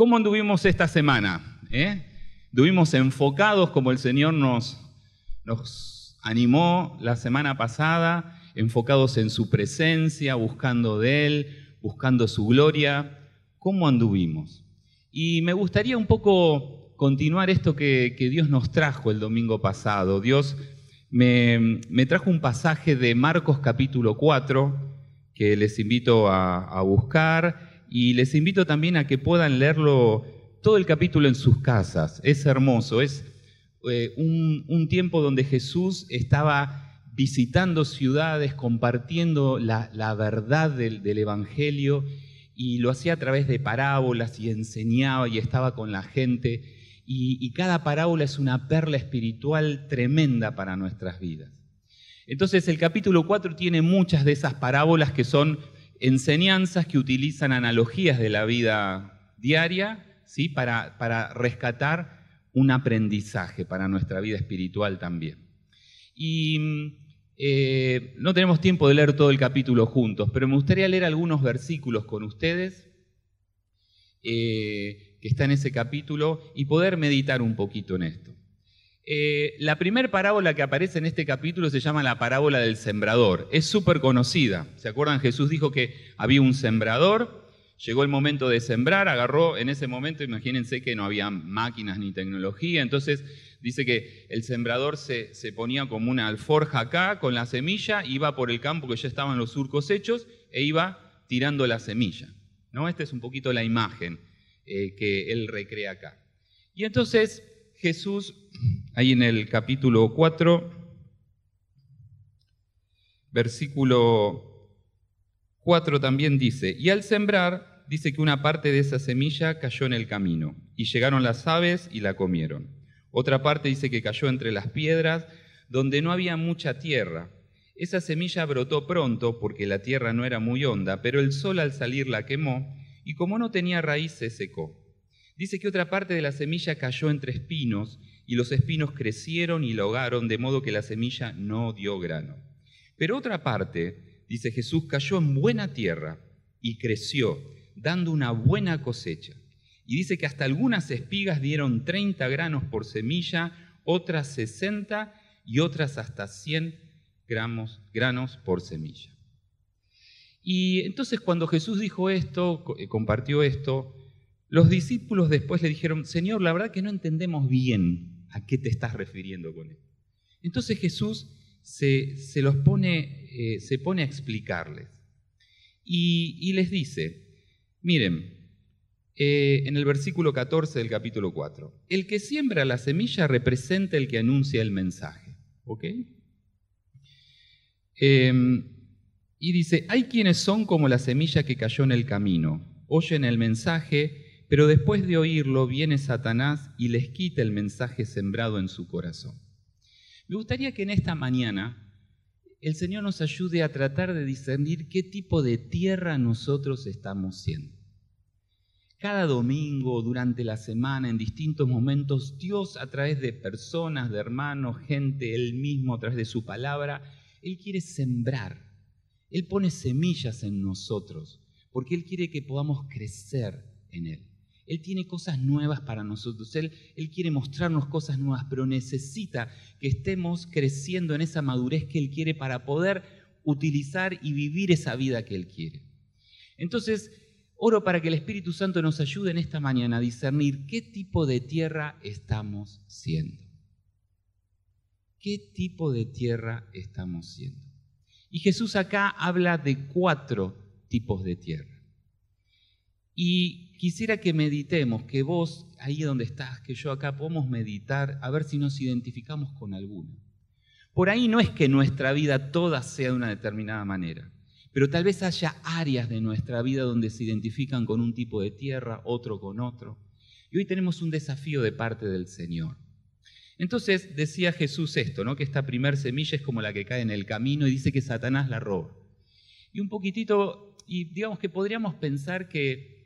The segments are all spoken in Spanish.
¿Cómo anduvimos esta semana? ¿Eh? Estuvimos enfocados como el Señor nos, nos animó la semana pasada, enfocados en su presencia, buscando de Él, buscando su gloria. ¿Cómo anduvimos? Y me gustaría un poco continuar esto que, Dios nos trajo el domingo pasado. Dios me, trajo un pasaje de Marcos capítulo 4 que les invito a buscar y les invito también a que puedan leerlo todo el capítulo en sus casas. Es hermoso, es eh, un, tiempo donde Jesús estaba visitando ciudades, compartiendo la, verdad del, Evangelio y lo hacía a través de parábolas y enseñaba y estaba con la gente. Y, y cada parábola es una perla espiritual tremenda para nuestras vidas. Entonces el capítulo 4 tiene muchas de esas parábolas que son enseñanzas que utilizan analogías de la vida diaria ¿sí? para, para rescatar un aprendizaje para nuestra vida espiritual también. Y eh, no tenemos tiempo de leer todo el capítulo juntos, pero me gustaría leer algunos versículos con ustedes eh, que está en ese capítulo y poder meditar un poquito en esto. Eh, la primera parábola que aparece en este capítulo se llama la parábola del sembrador. Es súper conocida. ¿Se acuerdan? Jesús dijo que había un sembrador, llegó el momento de sembrar, agarró en ese momento, imagínense que no había máquinas ni tecnología, entonces dice que el sembrador se, ponía como una alforja acá con la semilla, iba por el campo que ya estaban los surcos hechos e iba tirando la semilla. ¿no? Esta es un poquito la imagen eh, que él recrea acá. Y entonces Jesús Ahí en el capítulo 4, versículo 4 también dice, y al sembrar, dice que una parte de esa semilla cayó en el camino, y llegaron las aves y la comieron. Otra parte dice que cayó entre las piedras, donde no había mucha tierra. Esa semilla brotó pronto, porque la tierra no era muy honda, pero el sol al salir la quemó, y como no tenía raíz se secó. Dice que otra parte de la semilla cayó entre espinos, y los espinos crecieron y la ahogaron, de modo que la semilla no dio grano. Pero otra parte, dice Jesús, cayó en buena tierra y creció, dando una buena cosecha. Y dice que hasta algunas espigas dieron 30 granos por semilla, otras 60 y otras hasta 100 gramos, granos por semilla. Y entonces cuando Jesús dijo esto, eh, compartió esto, los discípulos después le dijeron, Señor, la verdad que no entendemos bien ¿A qué te estás refiriendo con esto? Entonces Jesús se, los pone, eh, se pone a explicarles y, les dice, miren, eh, en el versículo 14 del capítulo 4, el que siembra la semilla representa el que anuncia el mensaje. ¿Ok? Em, y dice, hay quienes son como la semilla que cayó en el camino, oyen el mensaje, pero después de oírlo viene Satanás y les quita el mensaje sembrado en su corazón. Me gustaría que en esta mañana el Señor nos ayude a tratar de discernir qué tipo de tierra nosotros estamos siendo. Cada domingo, durante la semana, en distintos momentos, Dios a través de personas, de hermanos, gente, Él mismo, a través de su palabra, Él quiere sembrar. Él pone semillas en nosotros, porque Él quiere que podamos crecer en Él. Él tiene cosas nuevas para nosotros. Él, quiere mostrarnos cosas nuevas, pero necesita que estemos creciendo en esa madurez que Él quiere para poder utilizar y vivir esa vida que Él quiere. Entonces, oro para que el Espíritu Santo nos ayude en esta mañana a discernir qué tipo de tierra estamos siendo. ¿Qué tipo de tierra estamos siendo? Y Jesús acá habla de cuatro tipos de tierra. Y quisiera que meditemos, que vos, ahí donde estás, que yo acá, podamos meditar, a ver si nos identificamos con alguno. Por ahí no es que nuestra vida toda sea de una determinada manera, pero tal vez haya áreas de nuestra vida donde se identifican con un tipo de tierra, otro con otro. Y hoy tenemos un desafío de parte del Señor. Entonces decía Jesús esto, ¿no? que esta primer semilla es como la que cae en el camino y dice que Satanás la roba. Y un poquitito, y digamos que podríamos pensar que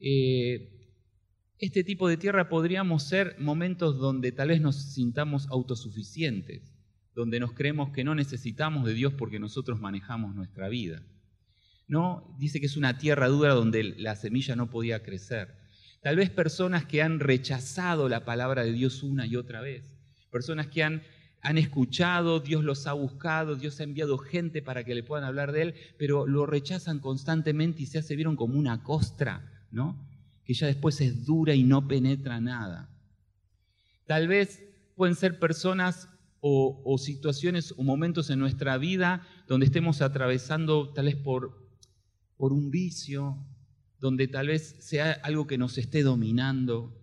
eh, este tipo de tierra podríamos ser momentos donde tal vez nos sintamos autosuficientes, donde nos creemos que no necesitamos de Dios porque nosotros manejamos nuestra vida. No, dice que es una tierra dura donde la semilla no podía crecer. Tal vez personas que han rechazado la palabra de Dios una y otra vez. Personas que han, han escuchado, Dios los ha buscado, Dios ha enviado gente para que le puedan hablar de Él, pero lo rechazan constantemente y se hace, vieron, como una costra, Que ya después es dura y no penetra nada. Tal vez pueden ser personas o, situaciones o momentos en nuestra vida donde estemos atravesando tal vez por, por un vicio, donde tal vez sea algo que nos esté dominando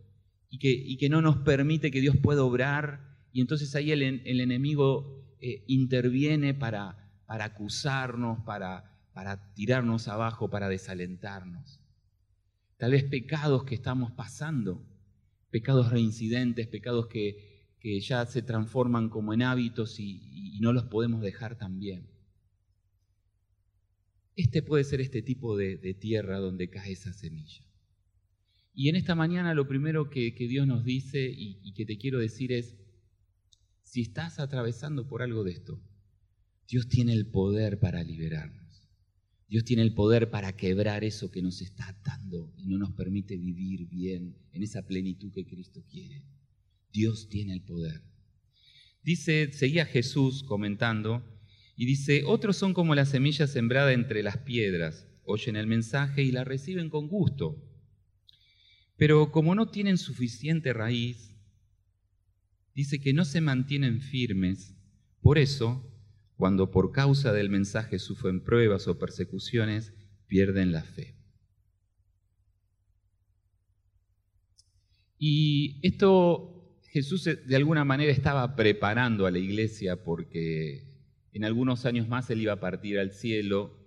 y que, y que no nos permite que Dios pueda obrar, y entonces ahí el, el enemigo eh, interviene para, para acusarnos, para, para tirarnos abajo, para desalentarnos. Tal vez pecados que estamos pasando, pecados reincidentes, pecados que, que ya se transforman como en hábitos y, no los podemos dejar también. Este puede ser este tipo de, tierra donde cae esa semilla. Y en esta mañana lo primero que, Dios nos dice y, y que te quiero decir es, si estás atravesando por algo de esto, Dios tiene el poder para liberarnos. Dios tiene el poder para quebrar eso que nos está atando y no nos permite vivir bien en esa plenitud que Cristo quiere. Dios tiene el poder. Dice, seguía Jesús comentando, y dice, otros son como la semilla sembrada entre las piedras, oyen el mensaje y la reciben con gusto, pero como no tienen suficiente raíz, dice que no se mantienen firmes, por eso, cuando por causa del mensaje sufren pruebas o persecuciones, pierden la fe. Y esto Jesús eh, de alguna manera estaba preparando a la iglesia porque en algunos años más él iba a partir al cielo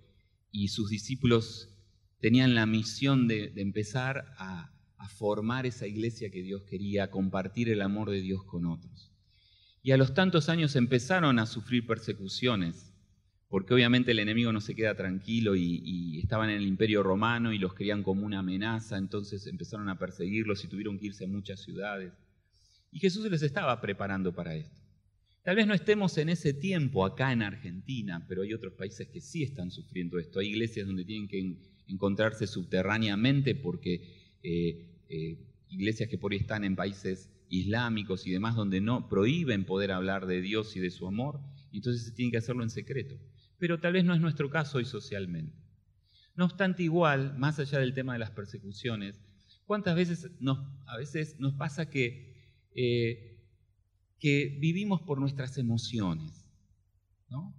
y sus discípulos tenían la misión de, empezar a, a, formar esa iglesia que Dios quería, compartir el amor de Dios con otros. Y a los tantos años empezaron a sufrir persecuciones, porque obviamente el enemigo no se queda tranquilo y, estaban en el imperio romano y los querían como una amenaza, entonces empezaron a perseguirlos y tuvieron que irse a muchas ciudades. Y Jesús les estaba preparando para esto. Tal vez no estemos en ese tiempo acá en Argentina, pero hay otros países que sí están sufriendo esto. Hay iglesias donde tienen que encontrarse subterráneamente porque eh, eh, iglesias que por ahí están en países islámicos y demás donde no prohíben poder hablar de Dios y de su amor, entonces se tienen que hacerlo en secreto. Pero tal vez no es nuestro caso hoy socialmente. No obstante, igual, más allá del tema de las persecuciones, ¿cuántas veces nos, a veces nos pasa que eh, que vivimos por nuestras emociones. ¿no?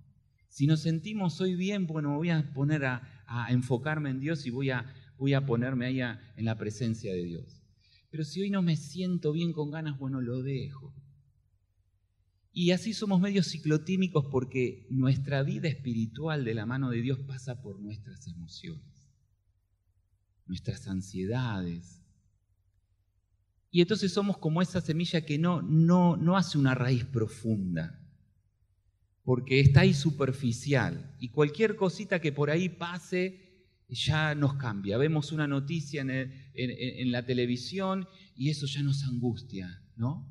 Si nos sentimos hoy bien, bueno, voy a poner a, enfocarme en Dios y voy a, voy a ponerme ahí en la presencia de Dios. Pero si hoy no me siento bien con ganas, bueno, lo dejo. Y así somos medios ciclotímicos porque nuestra vida espiritual de la mano de Dios pasa por nuestras emociones, nuestras ansiedades, y entonces somos como esa semilla que no, no, no hace una raíz profunda, porque está ahí superficial. Y cualquier cosita que por ahí pase ya nos cambia. Vemos una noticia en, la televisión y eso ya nos angustia, ¿no?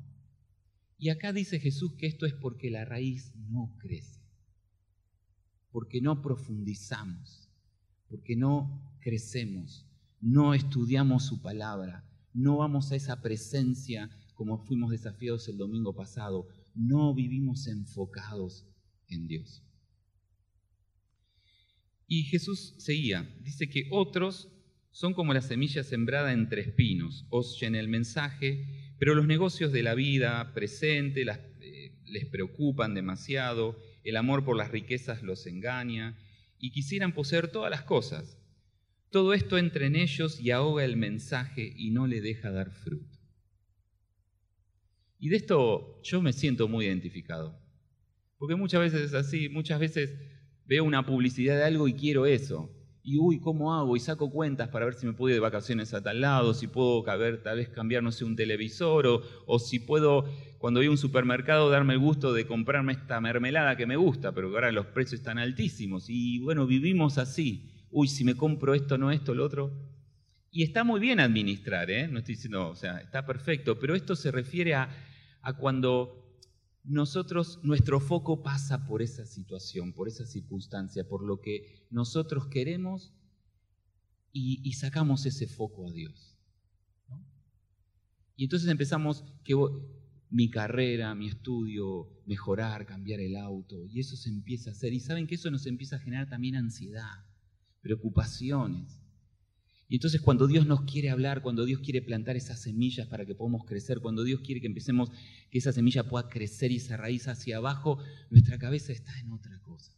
Y acá dice Jesús que esto es porque la raíz no crece, porque no profundizamos, porque no crecemos, no estudiamos su palabra, no vamos a esa presencia como fuimos desafiados el domingo pasado, no vivimos enfocados en Dios. Y Jesús seguía, dice que otros son como la semilla sembrada entre espinos, oyen el mensaje, pero los negocios de la vida presente eh, les preocupan demasiado, el amor por las riquezas los engaña y quisieran poseer todas las cosas, todo esto entra en ellos y ahoga el mensaje y no le deja dar fruto. Y de esto yo me siento muy identificado. Porque muchas veces es así, muchas veces veo una publicidad de algo y quiero eso. Y uy, ¿cómo hago? Y saco cuentas para ver si me puedo ir de vacaciones a tal lado, si puedo caber, tal vez cambiar, no sé, un televisor, o, o si puedo, cuando voy a un supermercado, darme el gusto de comprarme esta mermelada que me gusta, pero que ahora los precios están altísimos. Y bueno, vivimos así uy, si me compro esto, no esto, lo otro. Y está muy bien administrar, ¿eh? no estoy diciendo, o sea, está perfecto, pero esto se refiere a, cuando nosotros, nuestro foco pasa por esa situación, por esa circunstancia, por lo que nosotros queremos y, sacamos ese foco a Dios. Y entonces empezamos que mi carrera, mi estudio, mejorar, cambiar el auto, y eso se empieza a hacer. Y saben que eso nos empieza a generar también ansiedad, preocupaciones. Y entonces cuando Dios nos quiere hablar, cuando Dios quiere plantar esas semillas para que podamos crecer, cuando Dios quiere que empecemos, que esa semilla pueda crecer y se raíz hacia abajo, nuestra cabeza está en otra cosa.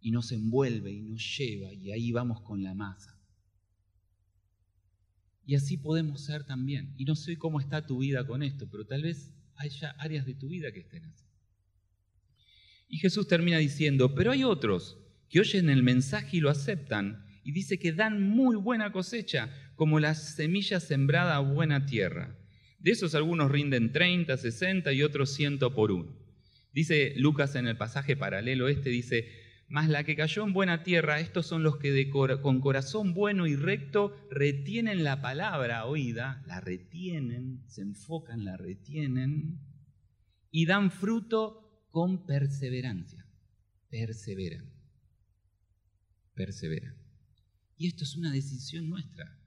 Y nos envuelve y nos lleva y ahí vamos con la masa. Y así podemos ser también. Y no sé cómo está tu vida con esto, pero tal vez haya áreas de tu vida que estén así. Y Jesús termina diciendo, pero hay otros que oyen el mensaje y lo aceptan y dice que dan muy buena cosecha, como las semillas sembradas a buena tierra. De esos algunos rinden 30, 60 y otros 100 por uno. Dice Lucas en el pasaje paralelo este, dice, mas la que cayó en buena tierra, estos son los que con corazón bueno y recto retienen la palabra oída, la retienen, se enfocan, la retienen y dan fruto con perseverancia. Perseveran. Perseveran. Y esto es una decisión nuestra.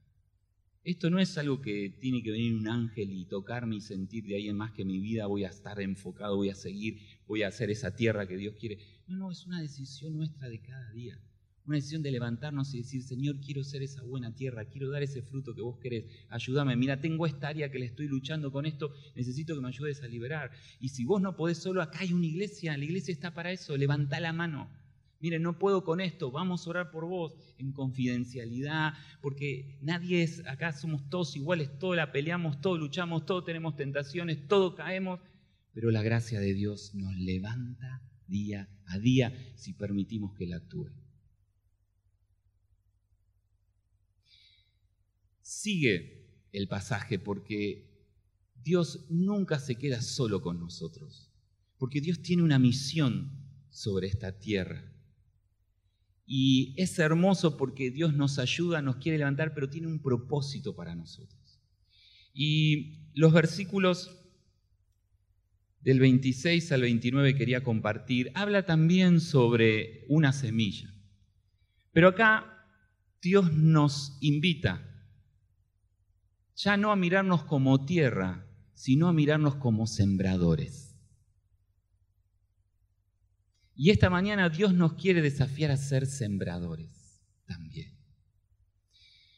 Esto no es algo que tiene que venir un ángel y tocarme y sentir de ahí en más que mi vida voy a estar enfocado, voy a seguir, voy a hacer esa tierra que Dios quiere. No, no, es una decisión nuestra de cada día. Una decisión de levantarnos y decir, Señor, quiero ser esa buena tierra, quiero dar ese fruto que vos querés, ayúdame. Mira, tengo esta área que le estoy luchando con esto, necesito que me ayudes a liberar. Y si vos no podés solo, acá hay una iglesia, la iglesia está para eso, levanta la mano. Mire, no puedo con esto, vamos a orar por vos en confidencialidad, porque nadie es, acá somos todos iguales, todos la peleamos, todos luchamos, todos tenemos tentaciones, todos caemos, pero la gracia de Dios nos levanta día a día si permitimos que Él actúe. Sigue el pasaje porque Dios nunca se queda solo con nosotros, porque Dios tiene una misión sobre esta tierra. Y es hermoso porque Dios nos ayuda, nos quiere levantar, pero tiene un propósito para nosotros. Y los versículos del 26 al 29 quería compartir, habla también sobre una semilla. Pero acá Dios nos invita ya no a mirarnos como tierra, sino a mirarnos como sembradores. Y esta mañana Dios nos quiere desafiar a ser sembradores también.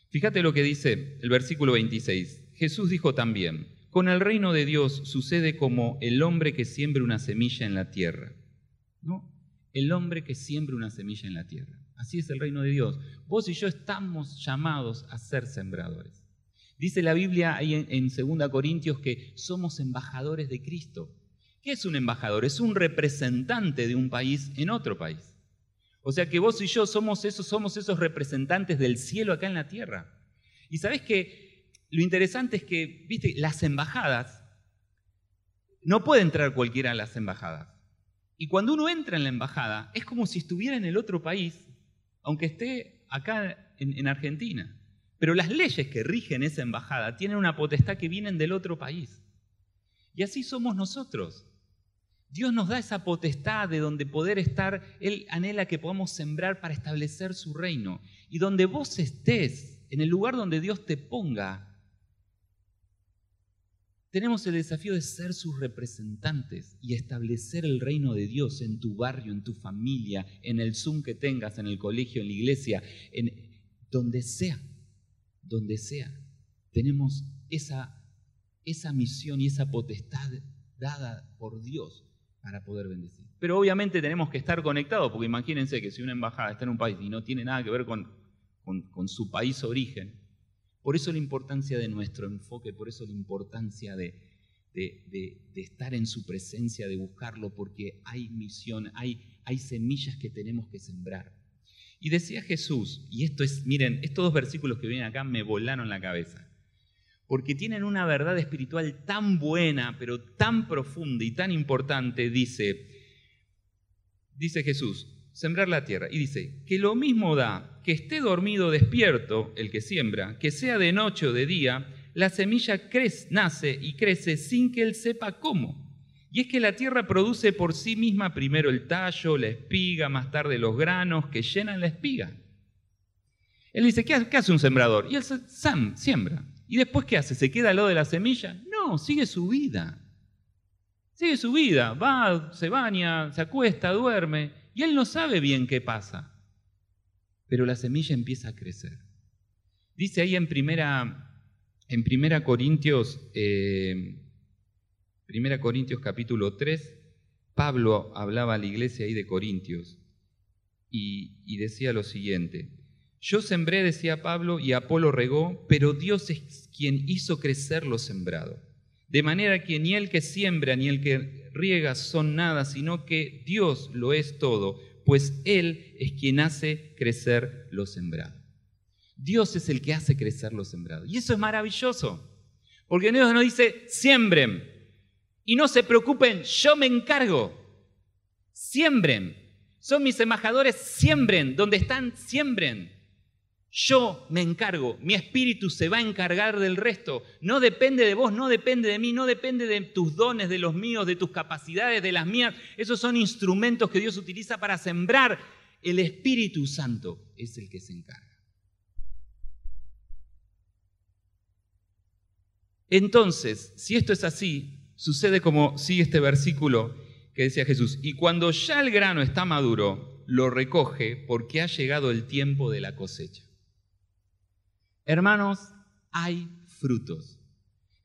Fíjate lo que dice el versículo 26. Jesús dijo también, con el reino de Dios sucede como el hombre que siembra una semilla en la tierra. ¿No? El hombre que siembra una semilla en la tierra. Así es el reino de Dios. Vos y yo estamos llamados a ser sembradores. Dice la Biblia ahí en, en 2 Corintios que somos embajadores de Cristo. ¿Qué es un embajador? Es un representante de un país en otro país. O sea que vos y yo somos esos, somos esos representantes del cielo acá en la tierra. Y sabés que lo interesante es que, viste, las embajadas, no puede entrar cualquiera a las embajadas. Y cuando uno entra en la embajada, es como si estuviera en el otro país, aunque esté acá en, en Argentina. Pero las leyes que rigen esa embajada tienen una potestad que vienen del otro país. Y así somos nosotros. Dios nos da esa potestad de donde poder estar, Él anhela que podamos sembrar para establecer su reino. Y donde vos estés, en el lugar donde Dios te ponga, tenemos el desafío de ser sus representantes y establecer el reino de Dios en tu barrio, en tu familia, en el Zoom que tengas, en el colegio, en la iglesia, en donde sea, donde sea. Tenemos esa, esa misión y esa potestad dada por Dios para poder bendecir. Pero obviamente tenemos que estar conectados, porque imagínense que si una embajada está en un país y no tiene nada que ver con, con, su país origen, por eso la importancia de nuestro enfoque, por eso la importancia de, de, estar en su presencia, de buscarlo, porque hay misión, hay, hay semillas que tenemos que sembrar. Y decía Jesús, y esto es, miren, estos dos versículos que vienen acá me volaron la cabeza porque tienen una verdad espiritual tan buena, pero tan profunda y tan importante, dice, dice Jesús, sembrar la tierra. Y dice, que lo mismo da que esté dormido despierto el que siembra, que sea de noche o de día, la semilla crece, nace y crece sin que él sepa cómo. Y es que la tierra produce por sí misma primero el tallo, la espiga, más tarde los granos que llenan la espiga. Él dice, ¿qué hace un sembrador? Y él Sam siembra. ¿Y después qué hace? ¿Se queda al lado de la semilla? No, sigue su vida. Sigue su vida, va, se baña, se acuesta, duerme, y él no sabe bien qué pasa. Pero la semilla empieza a crecer. Dice ahí en primera, en primera Corintios, eh, primera Corintios capítulo 3, Pablo hablaba a la iglesia ahí de Corintios y, y decía lo siguiente, yo sembré, decía Pablo, y Apolo regó, pero Dios es quien hizo crecer lo sembrado. De manera que ni el que siembra ni el que riega son nada, sino que Dios lo es todo, pues Él es quien hace crecer lo sembrado. Dios es el que hace crecer lo sembrado. Y eso es maravilloso, porque Dios nos dice, siembren y no se preocupen, yo me encargo. Siembren, son mis embajadores, siembren, donde están, siembren. Yo me encargo, mi espíritu se va a encargar del resto. No depende de vos, no depende de mí, no depende de tus dones, de los míos, de tus capacidades, de las mías. Esos son instrumentos que Dios utiliza para sembrar. El Espíritu Santo es el que se encarga. Entonces, si esto es así, sucede como sigue este versículo que decía Jesús, y cuando ya el grano está maduro, lo recoge porque ha llegado el tiempo de la cosecha. Hermanos, hay frutos.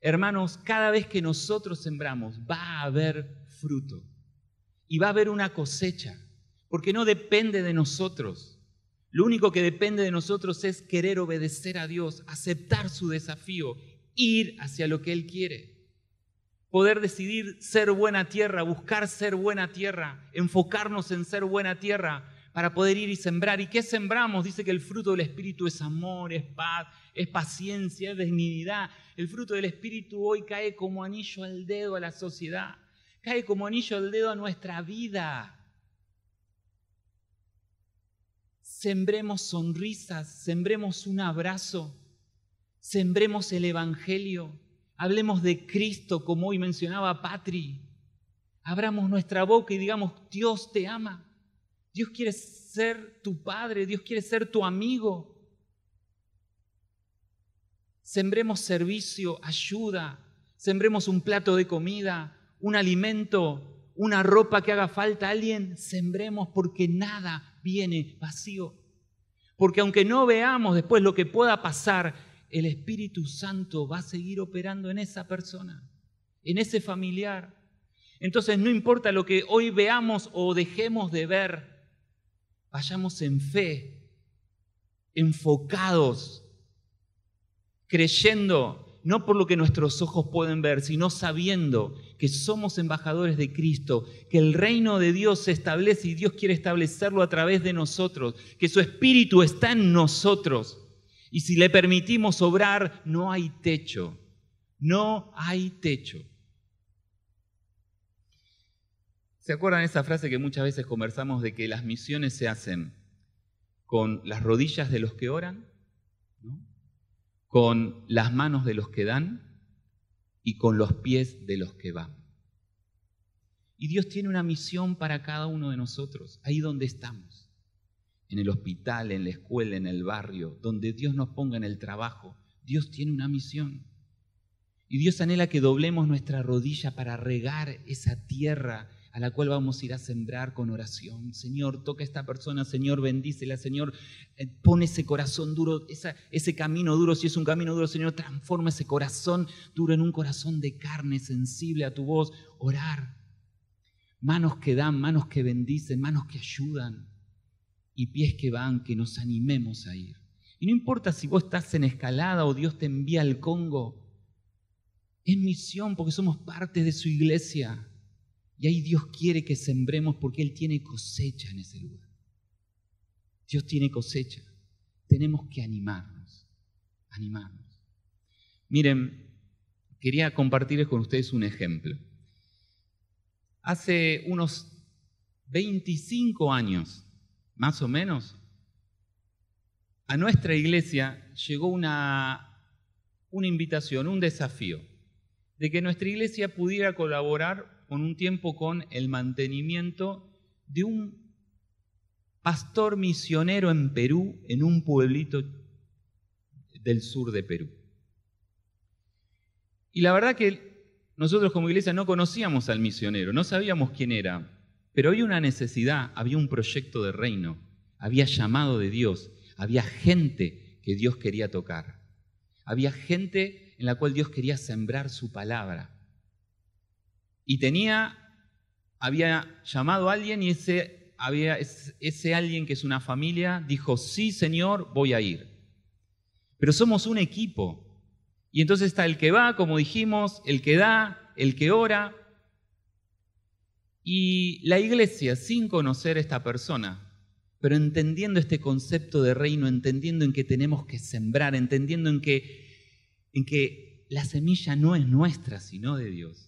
Hermanos, cada vez que nosotros sembramos va a haber fruto y va a haber una cosecha, porque no depende de nosotros. Lo único que depende de nosotros es querer obedecer a Dios, aceptar su desafío, ir hacia lo que Él quiere. Poder decidir ser buena tierra, buscar ser buena tierra, enfocarnos en ser buena tierra, para poder ir y sembrar. ¿Y qué sembramos? Dice que el fruto del Espíritu es amor, es paz, es paciencia, es dignidad. El fruto del Espíritu hoy cae como anillo al dedo a la sociedad, cae como anillo al dedo a nuestra vida. Sembremos sonrisas, sembremos un abrazo, sembremos el Evangelio, hablemos de Cristo como hoy mencionaba Patri. Abramos nuestra boca y digamos, Dios te ama. Dios quiere ser tu padre, Dios quiere ser tu amigo. Sembremos servicio, ayuda, sembremos un plato de comida, un alimento, una ropa que haga falta a alguien, sembremos porque nada viene vacío. Porque aunque no veamos después lo que pueda pasar, el Espíritu Santo va a seguir operando en esa persona, en ese familiar. Entonces no importa lo que hoy veamos o dejemos de ver, vayamos en fe, enfocados, creyendo, no por lo que nuestros ojos pueden ver, sino sabiendo que somos embajadores de Cristo, que el reino de Dios se establece y Dios quiere establecerlo a través de nosotros, que su espíritu está en nosotros. Y si le permitimos obrar, no hay techo, no hay techo. ¿Se acuerdan esa frase que muchas veces conversamos de que las misiones se hacen con las rodillas de los que oran, con las manos de los que dan y con los pies de los que van? Y Dios tiene una misión para cada uno de nosotros, ahí donde estamos, en el hospital, en la escuela, en el barrio, donde Dios nos ponga en el trabajo. Dios tiene una misión. Y Dios anhela que doblemos nuestra rodilla para regar esa tierra a la cual vamos a ir a sembrar con oración. Señor, toca a esta persona, Señor, bendícela, Señor, eh, pone ese corazón duro, ese camino duro, si es un camino duro, Señor, transforma ese corazón duro en un corazón de carne, sensible a tu voz. Orar. Manos que dan, manos que bendicen, manos que ayudan y pies que van, que nos animemos a ir. Y no importa si vos estás en escalada o Dios te envía al Congo, es misión porque somos parte de su iglesia. Y ahí Dios quiere que sembremos porque Él tiene cosecha en ese lugar. Dios tiene cosecha. Tenemos que animarnos, animarnos. Miren, quería compartir con ustedes un ejemplo. Hace unos 25 años, más o menos, a nuestra iglesia llegó una, una invitación, un desafío, de que nuestra iglesia pudiera colaborar con un tiempo con el mantenimiento de un pastor misionero en Perú, en un pueblito del sur de Perú. Y la verdad que nosotros como iglesia no conocíamos al misionero, no sabíamos quién era, pero había una necesidad, había un proyecto de reino, había llamado de Dios, había gente que Dios quería tocar, había gente en la cual Dios quería sembrar su palabra. Y tenía, había llamado a alguien y ese, había, ese alguien que es una familia dijo, sí Señor, voy a ir. Pero somos un equipo. Y entonces está el que va, como dijimos, el que da, el que ora, y la iglesia, sin conocer a esta persona, pero entendiendo este concepto de reino, entendiendo en que tenemos que sembrar, entendiendo en que, en que la semilla no es nuestra, sino de Dios,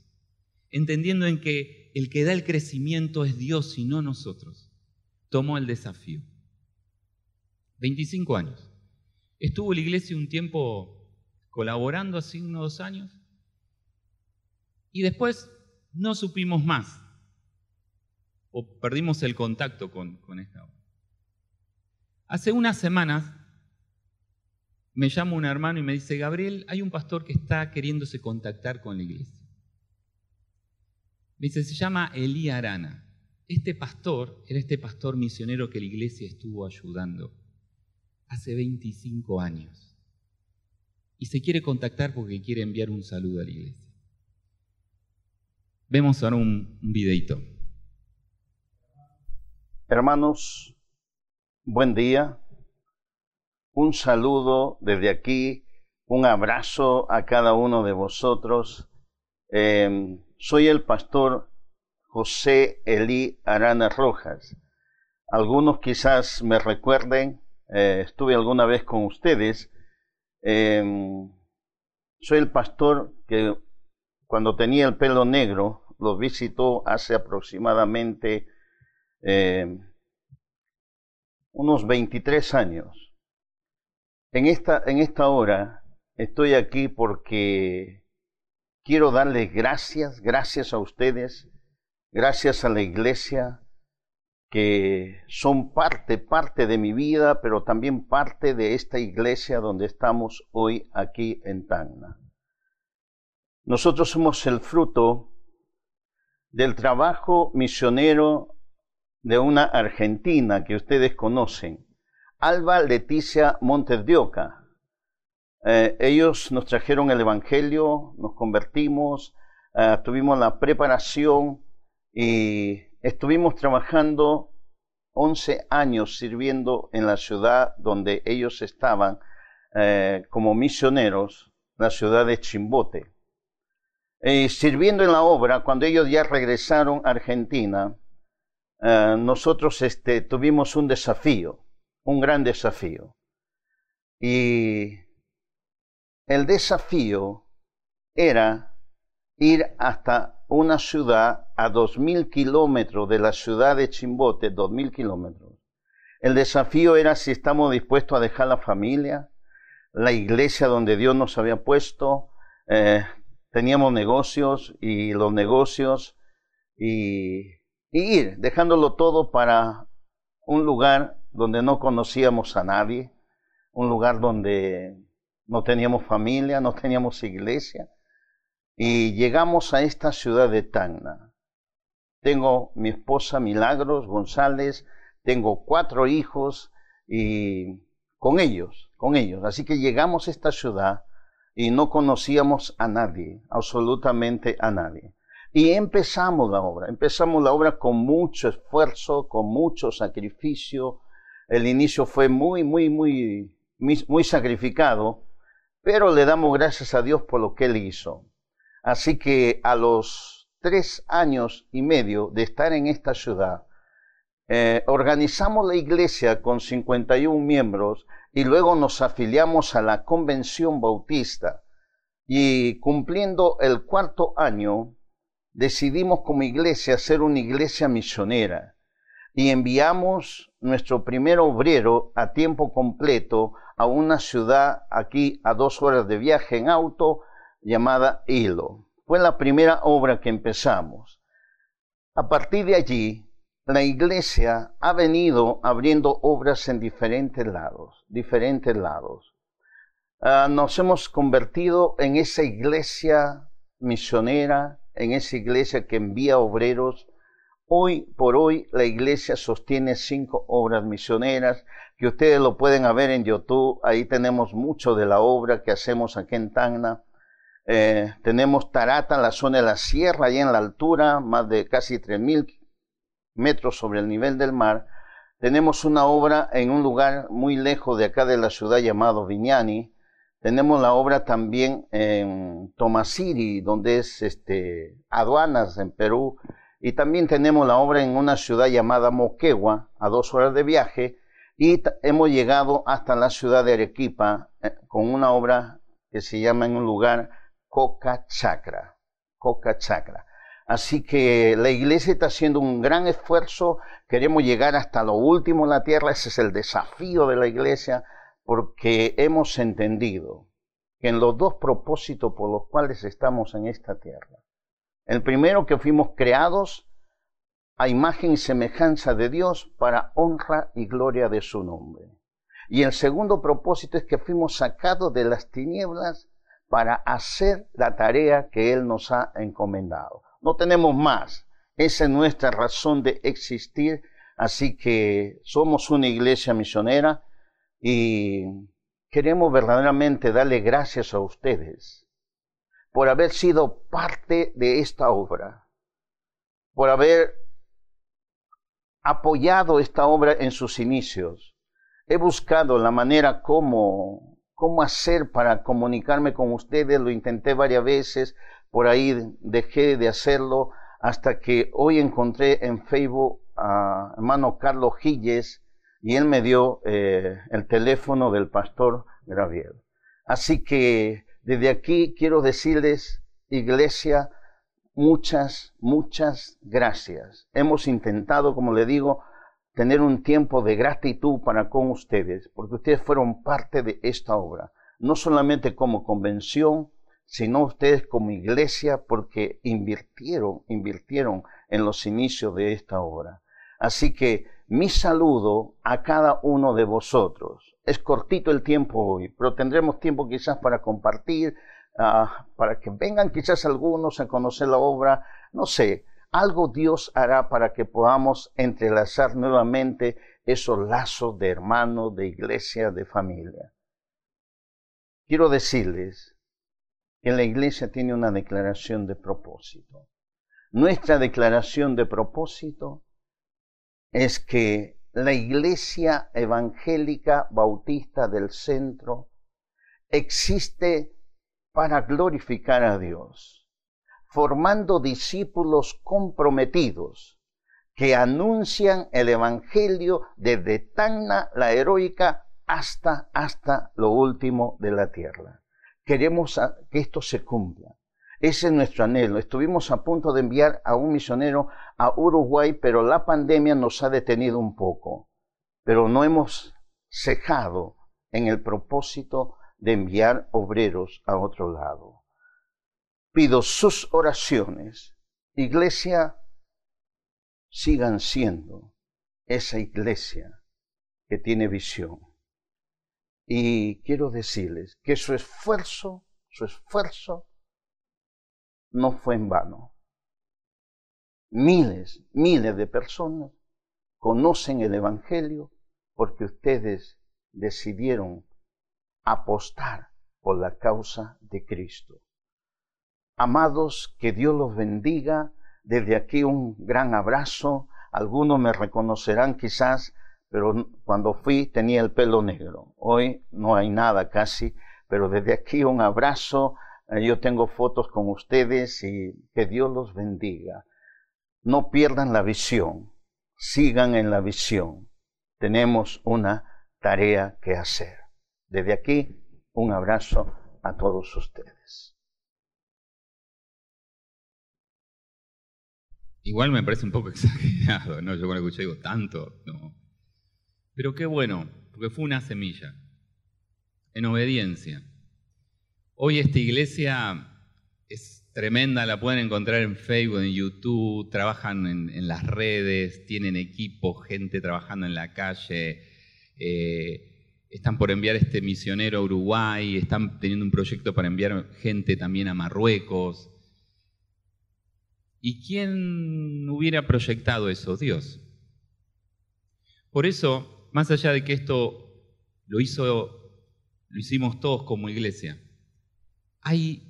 entendiendo en que el que da el crecimiento es Dios y no nosotros, tomó el desafío. 25 años. Estuvo la iglesia un tiempo colaborando, así unos dos años, y después no supimos más o perdimos el contacto con, con esta obra. Hace unas semanas me llama un hermano y me dice, Gabriel, hay un pastor que está queriéndose contactar con la iglesia. Dice, se llama Elí Arana. Este pastor era este pastor misionero que la iglesia estuvo ayudando hace 25 años. Y se quiere contactar porque quiere enviar un saludo a la iglesia. Vemos ahora un, un videito. Hermanos, buen día. Un saludo desde aquí, un abrazo a cada uno de vosotros. Em, soy el pastor José Elí Arana Rojas. Algunos quizás me recuerden, eh, estuve alguna vez con ustedes. Em, soy el pastor que cuando tenía el pelo negro los visitó hace aproximadamente eh, unos 23 años. En esta, en esta hora estoy aquí porque quiero darles gracias, gracias a ustedes, gracias a la iglesia, que son parte, parte de mi vida, pero también parte de esta iglesia donde estamos hoy aquí en Tacna. Nosotros somos el fruto del trabajo misionero de una argentina que ustedes conocen, Alba Leticia Montes. Eh, ellos nos trajeron el Evangelio, nos convertimos, eh, tuvimos la preparación y estuvimos trabajando 11 años sirviendo en la ciudad donde ellos estaban eh, como misioneros, la ciudad de Chimbote. sirviendo en la obra, cuando ellos ya regresaron a Argentina, nosotros este, tuvimos un desafío, un gran desafío. Y el desafío era ir hasta una ciudad a dos mil kilómetros de la ciudad de Chimbote, dos mil kilómetros. El desafío era si estamos dispuestos a dejar la familia, la iglesia donde Dios nos había puesto, eh, teníamos negocios y los negocios y y ir dejándolo todo para un lugar donde no conocíamos a nadie, un lugar donde no teníamos familia, no teníamos iglesia. Y llegamos a esta ciudad de Tacna. Tengo mi esposa Milagros González, tengo cuatro hijos y con ellos, con ellos. Así que llegamos a esta ciudad y no conocíamos a nadie, absolutamente a nadie. Y empezamos la obra, empezamos la obra con mucho esfuerzo, con mucho sacrificio. El inicio fue muy, muy, muy, muy sacrificado, pero le damos gracias a Dios por lo que Él hizo. Así que a los tres años y medio de estar en esta ciudad, eh, organizamos la iglesia con 51 miembros y luego nos afiliamos a la Convención Bautista. Y cumpliendo el cuarto año, decidimos como iglesia ser una iglesia misionera y enviamos nuestro primer obrero a tiempo completo a una ciudad aquí a dos horas de viaje en auto llamada Hilo. Fue la primera obra que empezamos. A partir de allí, la iglesia ha venido abriendo obras en diferentes lados, diferentes lados. ah, nos hemos convertido en esa iglesia misionera, en esa iglesia que envía obreros. Hoy por hoy la iglesia sostiene cinco obras misioneras que ustedes lo pueden ver en YouTube. Ahí tenemos mucho de la obra que hacemos aquí en Tacna. Eh, tenemos Tarata, la zona de la sierra, ahí en la altura, más de casi 3.000 metros sobre el nivel del mar. Tenemos una obra en un lugar muy lejos de acá de la ciudad llamado Viñani. Tenemos la obra también en Tomasiri, donde es este, aduanas en Perú. Y también tenemos la obra en una ciudad llamada Moquegua, a dos horas de viaje. Y hemos llegado hasta la ciudad de Arequipa eh, con una obra que se llama en un lugar Coca Chacra. Coca Chacra. Así que la iglesia está haciendo un gran esfuerzo, queremos llegar hasta lo último en la tierra, ese es el desafío de la iglesia, porque hemos entendido que en los dos propósitos por los cuales estamos en esta tierra, el primero que fuimos creados a imagen y semejanza de Dios para honra y gloria de su nombre. Y el segundo propósito es que fuimos sacados de las tinieblas para hacer la tarea que Él nos ha encomendado no tenemos más. Esa es nuestra razón de existir. Así que somos una iglesia misionera y queremos verdaderamente darle gracias a ustedes por haber sido parte de esta obra, por haber apoyado esta obra en sus inicios. He buscado la manera como, cómo hacer para comunicarme con ustedes, lo intenté varias veces, por ahí dejé de hacerlo hasta que hoy encontré en Facebook a hermano Carlos Gilles y él me dio eh, el teléfono del pastor Graviel. Así que desde aquí quiero decirles, iglesia, muchas, muchas gracias. Hemos intentado, como le digo, tener un tiempo de gratitud para con ustedes, porque ustedes fueron parte de esta obra, no solamente como convención, sino ustedes como iglesia porque invirtieron, invirtieron en los inicios de esta obra. Así que mi saludo a cada uno de vosotros. Es cortito el tiempo hoy, pero tendremos tiempo quizás para compartir, ah, para que vengan quizás algunos a conocer la obra. No sé, algo Dios hará para que podamos entrelazar nuevamente esos lazos de hermanos, de iglesia, de familia. Quiero decirles que la iglesia tiene una declaración de propósito. Nuestra declaración de propósito es que la iglesia evangélica bautista del centro existe para glorificar a Dios, formando discípulos comprometidos que anuncian el Evangelio desde Tacna, la heroica, hasta, hasta lo último de la tierra. Queremos que esto se cumpla. Ese es nuestro anhelo. Estuvimos a punto de enviar a un misionero a Uruguay, pero la pandemia nos ha detenido un poco. Pero no hemos cejado en el propósito de enviar obreros a otro lado. Pido sus oraciones. Iglesia, sigan siendo esa iglesia que tiene visión y quiero decirles que su esfuerzo, su esfuerzo no fue en vano. Miles, miles de personas conocen el Evangelio porque ustedes decidieron apostar por la causa de Cristo. Amados, que Dios los bendiga. Desde aquí un gran abrazo. Algunos me reconocerán quizás pero cuando fui tenía el pelo negro. Hoy no hay nada casi, pero desde aquí un abrazo. Eh, yo tengo fotos con ustedes y que Dios los bendiga. No pierdan la visión, sigan en la visión. Tenemos una tarea que hacer. Desde aquí, un abrazo a todos ustedes. Igual me parece un poco exagerado, ¿no? Yo cuando escuché digo, tanto, no. Pero qué bueno, porque fue una semilla, en obediencia. Hoy esta iglesia es tremenda, la pueden encontrar en Facebook, en YouTube, trabajan en, las redes, tienen equipo, gente trabajando en la calle. Eh, están por enviar este misionero a Uruguay, están teniendo un proyecto para enviar gente también a Marruecos. ¿Y quién hubiera proyectado eso? Dios. Por eso, más allá de que esto lo hizo, lo hicimos todos como iglesia, hay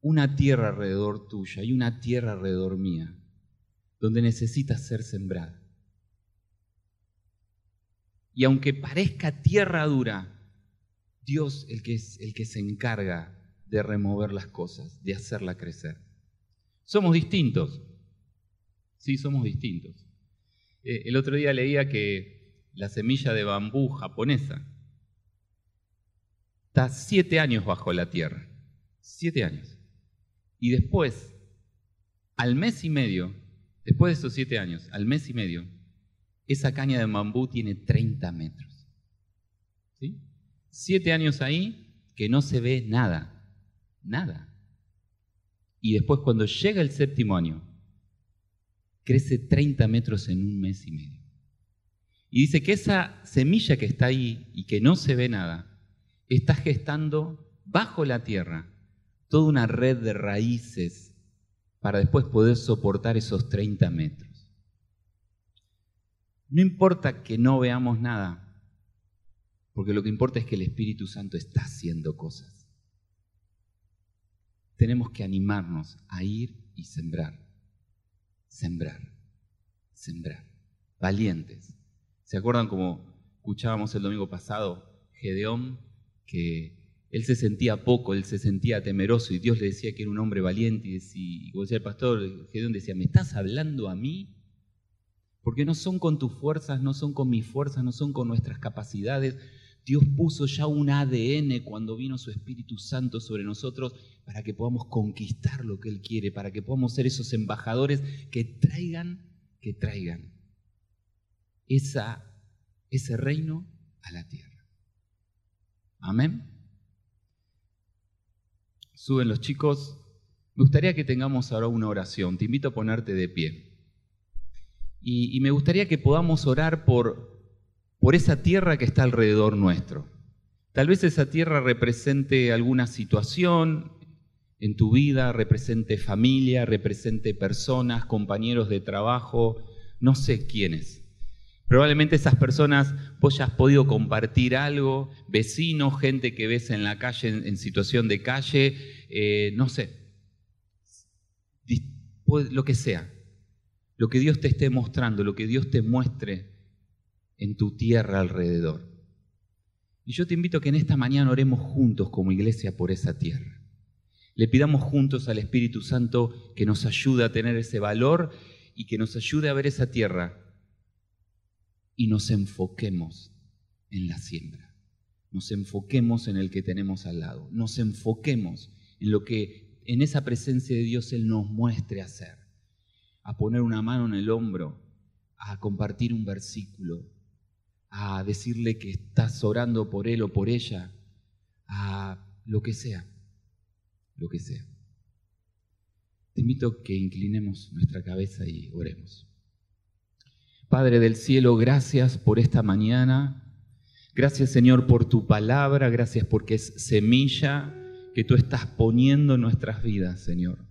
una tierra alrededor tuya, hay una tierra alrededor mía, donde necesitas ser sembrada. Y aunque parezca tierra dura, Dios es el que se encarga de remover las cosas, de hacerla crecer. Somos distintos. Sí, somos distintos. Eh, el otro día leía que la semilla de bambú japonesa está siete años bajo la tierra. Siete años. Y después, al mes y medio, después de esos siete años, al mes y medio, esa caña de bambú tiene 30 metros. ¿Sí? Siete años ahí que no se ve nada, nada. Y después cuando llega el séptimo año, crece 30 metros en un mes y medio. Y dice que esa semilla que está ahí y que no se ve nada, está gestando bajo la tierra toda una red de raíces para después poder soportar esos 30 metros. No importa que no veamos nada, porque lo que importa es que el Espíritu Santo está haciendo cosas. Tenemos que animarnos a ir y sembrar, sembrar, sembrar. Valientes. ¿Se acuerdan como escuchábamos el domingo pasado, Gedeón, que él se sentía poco, él se sentía temeroso y Dios le decía que era un hombre valiente y, como decía el pastor, Gedeón decía, ¿me estás hablando a mí? Porque no son con tus fuerzas, no son con mis fuerzas, no son con nuestras capacidades. Dios puso ya un ADN cuando vino su Espíritu Santo sobre nosotros para que podamos conquistar lo que Él quiere, para que podamos ser esos embajadores que traigan, que traigan ese reino a la tierra. Amén. Suben los chicos. Me gustaría que tengamos ahora una oración. Te invito a ponerte de pie. Y, me gustaría que podamos orar por, por esa tierra que está alrededor nuestro. Tal vez esa tierra represente alguna situación en tu vida, represente familia, represente personas, compañeros de trabajo, no sé quiénes. Probablemente esas personas vos ya has podido compartir algo, vecinos, gente que ves en la calle, en, situación de calle, eh, no sé, lo que sea lo que Dios te esté mostrando, lo que Dios te muestre en tu tierra alrededor. Y yo te invito a que en esta mañana oremos juntos como iglesia por esa tierra. Le pidamos juntos al Espíritu Santo que nos ayude a tener ese valor y que nos ayude a ver esa tierra y nos enfoquemos en la siembra. Nos enfoquemos en el que tenemos al lado. Nos enfoquemos en lo que en esa presencia de Dios Él nos muestre hacer a poner una mano en el hombro, a compartir un versículo, a decirle que estás orando por él o por ella, a lo que sea, lo que sea. Te invito a que inclinemos nuestra cabeza y oremos. Padre del cielo, gracias por esta mañana. Gracias Señor por tu palabra, gracias porque es semilla que tú estás poniendo en nuestras vidas, Señor.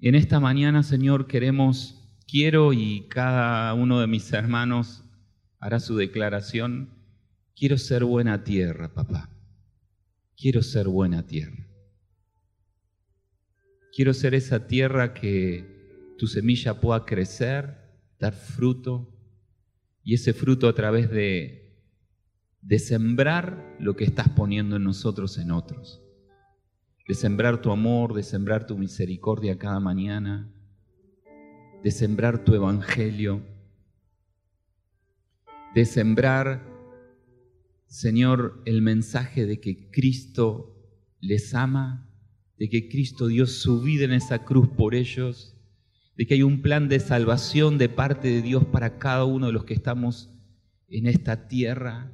En esta mañana, Señor, queremos, quiero y cada uno de mis hermanos hará su declaración, quiero ser buena tierra, papá. Quiero ser buena tierra. Quiero ser esa tierra que tu semilla pueda crecer, dar fruto, y ese fruto a través de, de sembrar lo que estás poniendo en nosotros en otros. De sembrar tu amor, de sembrar tu misericordia cada mañana, de sembrar tu evangelio, de sembrar, Señor, el mensaje de que Cristo les ama, de que Cristo dio su vida en esa cruz por ellos, de que hay un plan de salvación de parte de Dios para cada uno de los que estamos en esta tierra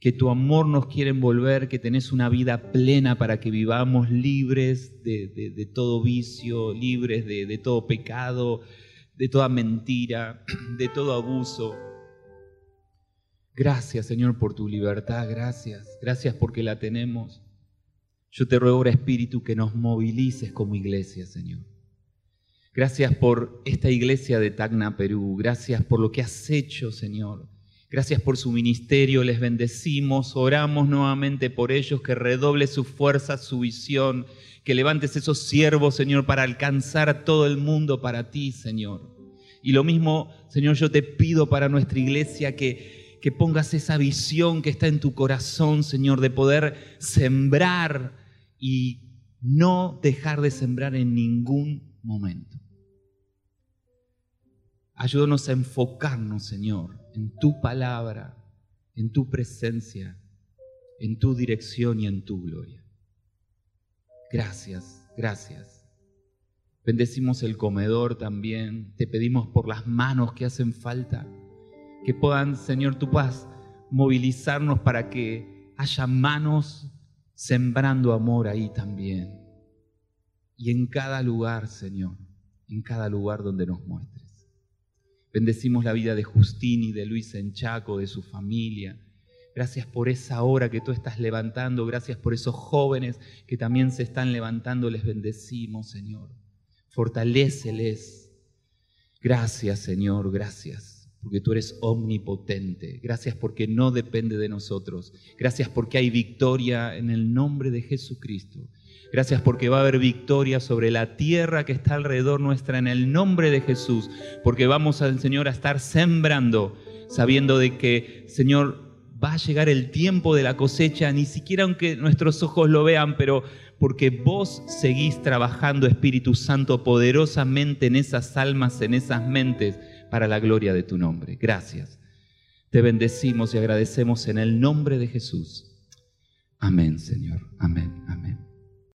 que tu amor nos quiere envolver, que tenés una vida plena para que vivamos libres de, todo vicio, libres de, todo pecado, de toda mentira, de todo abuso. Gracias, Señor, por tu libertad. Gracias. Gracias porque la tenemos. Yo te ruego, Espíritu, que nos movilices como iglesia, Señor. Gracias por esta iglesia de Tacna, Perú. Gracias por lo que has hecho, Señor. Gracias por su ministerio. Les bendecimos. Oramos nuevamente por ellos, que redoble su fuerza, su visión. Que levantes esos siervos, Señor, para alcanzar a todo el mundo para ti, Señor. Y lo mismo, Señor, yo te pido para nuestra iglesia que, que pongas esa visión que está en tu corazón, Señor, de poder sembrar y no dejar de sembrar en ningún momento. Ayúdanos a enfocarnos, Señor, en tu palabra, en tu presencia, en tu dirección y en tu gloria. Gracias, gracias. Bendecimos el comedor también. Te pedimos por las manos que hacen falta. Que puedan, Señor, tu paz, movilizarnos para que haya manos sembrando amor ahí también. Y en cada lugar, Señor, en cada lugar donde nos muestres. Bendecimos la vida de Justín y de Luis Enchaco, de su familia. Gracias por esa hora que tú estás levantando. Gracias por esos jóvenes que también se están levantando. Les bendecimos, Señor. Fortaléceles. Gracias, Señor. Gracias porque tú eres omnipotente. Gracias porque no depende de nosotros. Gracias porque hay victoria en el nombre de Jesucristo. Gracias porque va a haber victoria sobre la tierra que está alrededor nuestra en el nombre de Jesús. Porque vamos al Señor a estar sembrando, sabiendo de que, Señor, va a llegar el tiempo de la cosecha, ni siquiera aunque nuestros ojos lo vean, pero porque vos seguís trabajando, Espíritu Santo, poderosamente en esas almas, en esas mentes para la gloria de tu nombre. Gracias. Te bendecimos y agradecemos en el nombre de Jesús. Amén, Señor. Amén, amén.